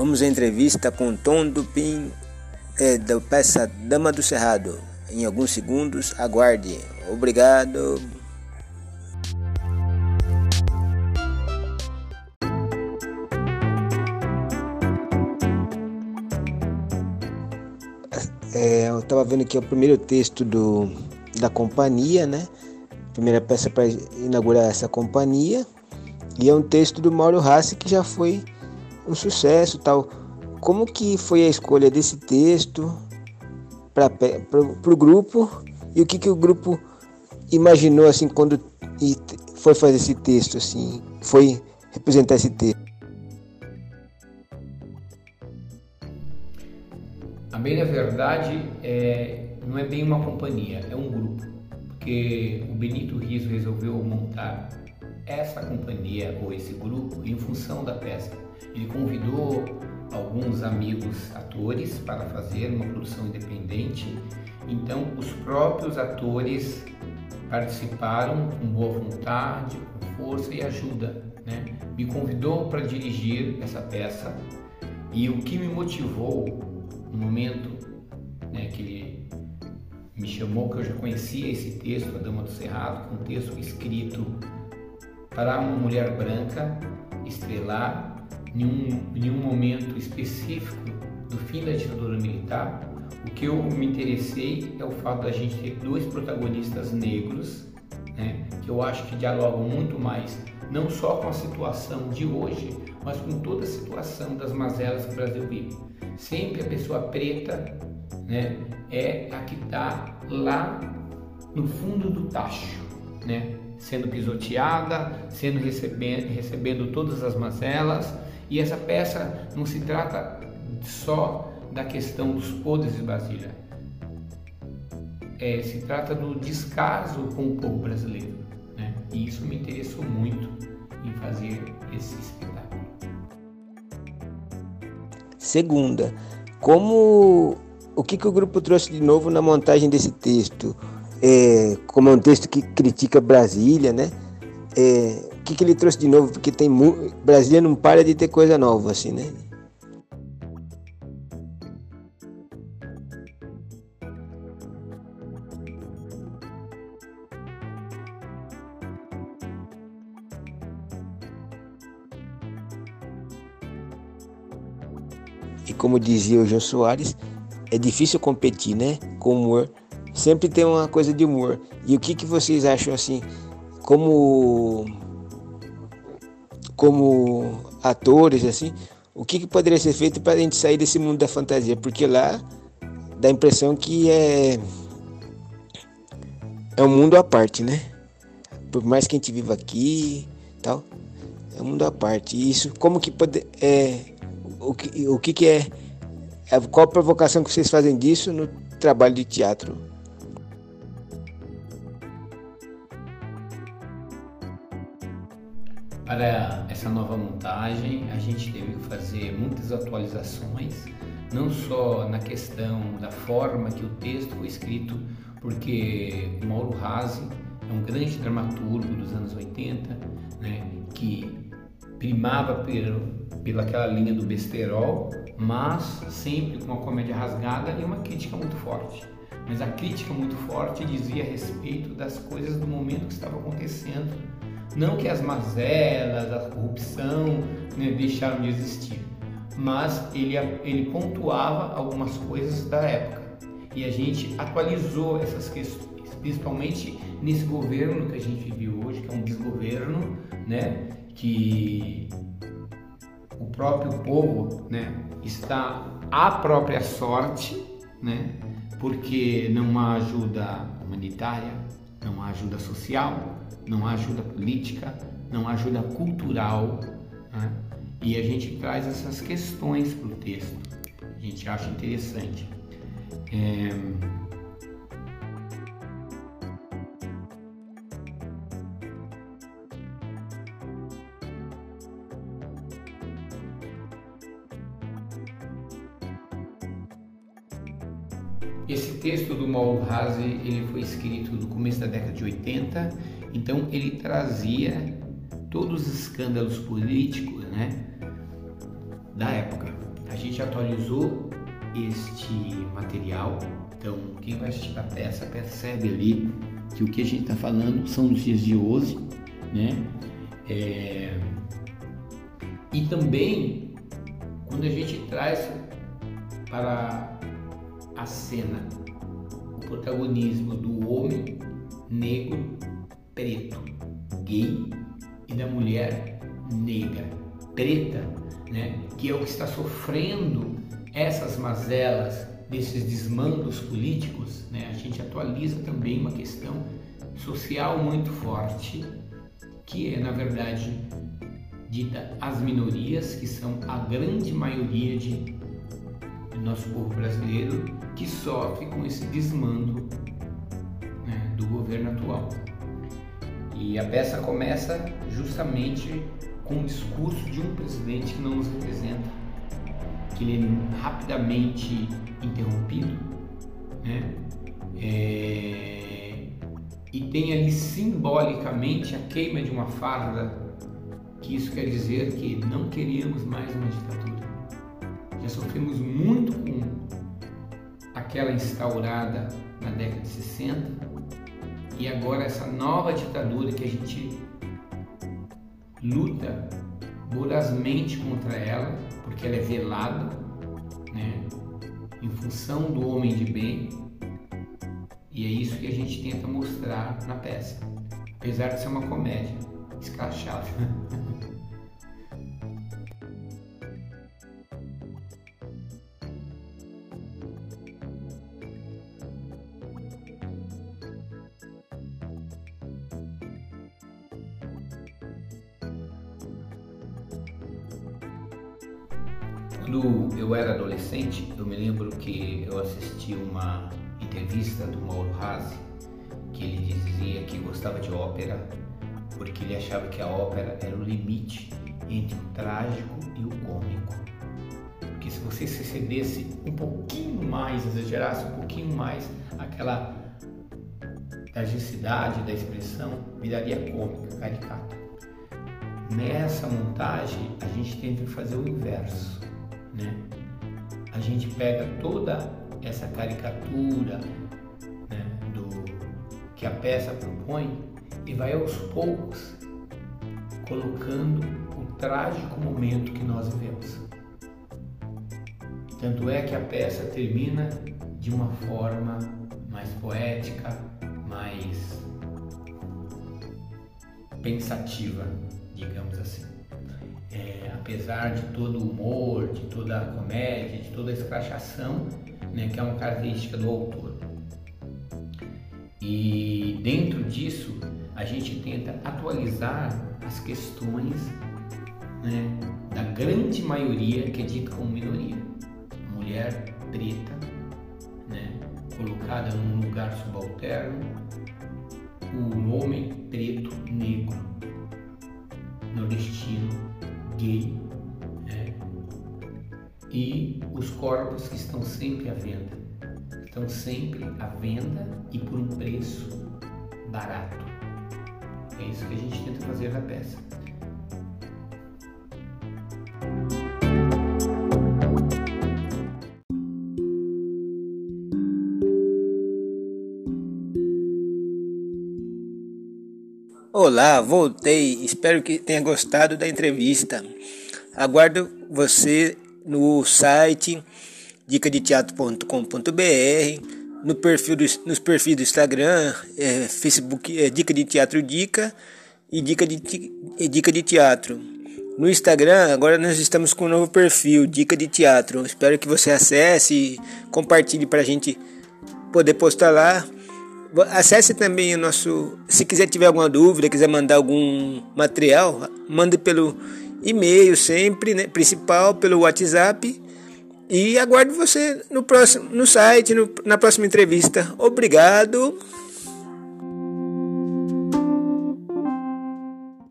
Vamos à entrevista com Tom Dupin, é, da peça Dama do Cerrado. Em alguns segundos, aguarde. Obrigado. É, eu estava vendo aqui o primeiro texto do, da companhia, né? Primeira peça para inaugurar essa companhia. E é um texto do Mauro Rassi que já foi um sucesso tal. Como que foi a escolha desse texto para o grupo e o que, que o grupo imaginou assim quando foi fazer esse texto assim, foi representar esse texto? A bem da verdade é, não é bem uma companhia, é um grupo, porque o Benito Riso resolveu montar essa companhia ou esse grupo em função da peça. Ele convidou alguns amigos atores para fazer uma produção independente, então os próprios atores participaram com boa vontade, com força e ajuda. Né? Me convidou para dirigir essa peça e o que me motivou no momento né, que ele me chamou, que eu já conhecia esse texto, A Dama do Cerrado, um texto escrito para uma mulher branca estrelar em um, em um momento específico do fim da ditadura militar. O que eu me interessei é o fato da gente ter dois protagonistas negros, né, que eu acho que dialogam muito mais, não só com a situação de hoje, mas com toda a situação das mazelas que o Brasil vive. Sempre a pessoa preta né, é a que está lá no fundo do tacho, né, sendo pisoteada, sendo recebendo, recebendo todas as mazelas. E essa peça não se trata só da questão dos podres de Brasília. É, se trata do descaso com o povo brasileiro. Né? E isso me interessou muito em fazer esse espetáculo. Segunda, como o que, que o grupo trouxe de novo na montagem desse texto? É, como é um texto que critica Brasília, né? É, o que, que ele trouxe de novo? Porque tem Brasília não para de ter coisa nova, assim, né? E como dizia o João Soares, é difícil competir, né? Com humor. Sempre tem uma coisa de humor. E o que, que vocês acham assim, como como atores assim, o que, que poderia ser feito para a gente sair desse mundo da fantasia? Porque lá dá a impressão que é é um mundo à parte, né? Por mais que a gente viva aqui, tal, é um mundo à parte. E isso, como que pode, é, o que, o que, que é, é, qual a provocação que vocês fazem disso no trabalho de teatro? Para essa nova montagem, a gente teve que fazer muitas atualizações, não só na questão da forma que o texto foi escrito, porque Mauro Razzi é um grande dramaturgo dos anos 80, né, que primava pelo, pelaquela linha do besterol, mas sempre com uma comédia rasgada e uma crítica muito forte. Mas a crítica muito forte dizia a respeito das coisas do momento que estava acontecendo. Não que as mazelas, a corrupção né, deixaram de existir, mas ele, ele pontuava algumas coisas da época. E a gente atualizou essas questões, principalmente nesse governo que a gente vive hoje, que é um desgoverno, né, que o próprio povo né, está à própria sorte, né, porque não há ajuda humanitária, não há ajuda social, não há ajuda política, não há ajuda cultural. Né, e a gente traz essas questões para o texto. A gente acha interessante. É, Esse texto do Mauro Hazi, ele foi escrito no começo da década de 80, então ele trazia todos os escândalos políticos, né, da época, a gente atualizou este material, então quem vai assistir a peça percebe ali que o que a gente está falando são os dias de hoje, né? É... E também quando a gente traz para a cena. O protagonismo do homem negro preto, gay e da mulher negra, preta, né, que é o que está sofrendo essas mazelas desses desmandos políticos, né, a gente atualiza também uma questão social muito forte, que é, na verdade, dita as minorias, que são a grande maioria de, do nosso povo brasileiro, que sofre com esse desmando né, do governo atual. E a peça começa justamente com o discurso de um presidente que não nos representa, que ele é rapidamente interrompido, né? É... e tem ali simbolicamente a queima de uma farda, que isso quer dizer que não queríamos mais uma ditadura. Já sofremos muito com aquela instaurada na década de 60 e agora essa nova ditadura que a gente luta vorazmente contra ela, porque ela é velada, né, em função do homem de bem, e é isso que a gente tenta mostrar na peça, apesar de ser uma comédia escrachada. Quando eu era adolescente, eu me lembro que eu assisti uma entrevista do Mauro Razzi, que ele dizia que gostava de ópera porque ele achava que a ópera era o limite entre o trágico e o cômico. Porque se você se cedesse um pouquinho mais, exagerasse um pouquinho mais aquela tragicidade da expressão, viraria cômica, caricata. Nessa montagem, a gente tenta fazer o inverso né? A gente pega toda essa caricatura né, do que a peça propõe e vai aos poucos colocando o trágico momento que nós vivemos. Tanto é que a peça termina de uma forma mais poética, mais pensativa, digamos assim é, apesar de todo o humor, de toda a comédia, de toda a escrachação, né, que é uma característica do autor. E dentro disso, a gente tenta atualizar as questões né, da grande maioria que é dita como minoria. Mulher preta, né, colocada num lugar subalterno, o homem preto negro, nordestino, gay né? e os corpos que estão sempre à venda. Estão sempre à venda e por um preço barato. É isso que a gente tenta fazer na peça. Olá, voltei. Espero que tenha gostado da entrevista. Aguardo você no site dicadeteatro.com.br, no perfil do, nos perfis do Instagram, é, Facebook é Dica de Teatro Dica e Dica de, é, Dica de Teatro. No Instagram, agora nós estamos com um novo perfil, Dica de Teatro. Espero que você acesse e compartilhe para a gente poder postar lá. Acesse também o nosso. Se quiser tiver alguma dúvida, quiser mandar algum material, mande pelo e-mail sempre, né, principal, pelo WhatsApp. E aguardo você no próximo no site, no, na próxima entrevista. Obrigado.